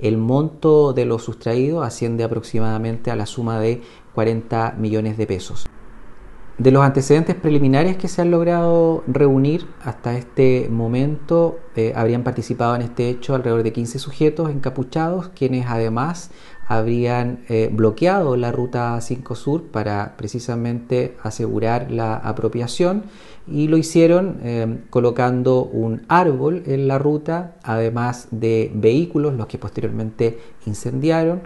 El monto de lo sustraído asciende aproximadamente a la suma de 40 millones de pesos. De los antecedentes preliminares que se han logrado reunir hasta este momento, eh, habrían participado en este hecho alrededor de 15 sujetos encapuchados, quienes además habrían eh, bloqueado la ruta 5 Sur para precisamente asegurar la apropiación y lo hicieron eh, colocando un árbol en la ruta, además de vehículos, los que posteriormente incendiaron,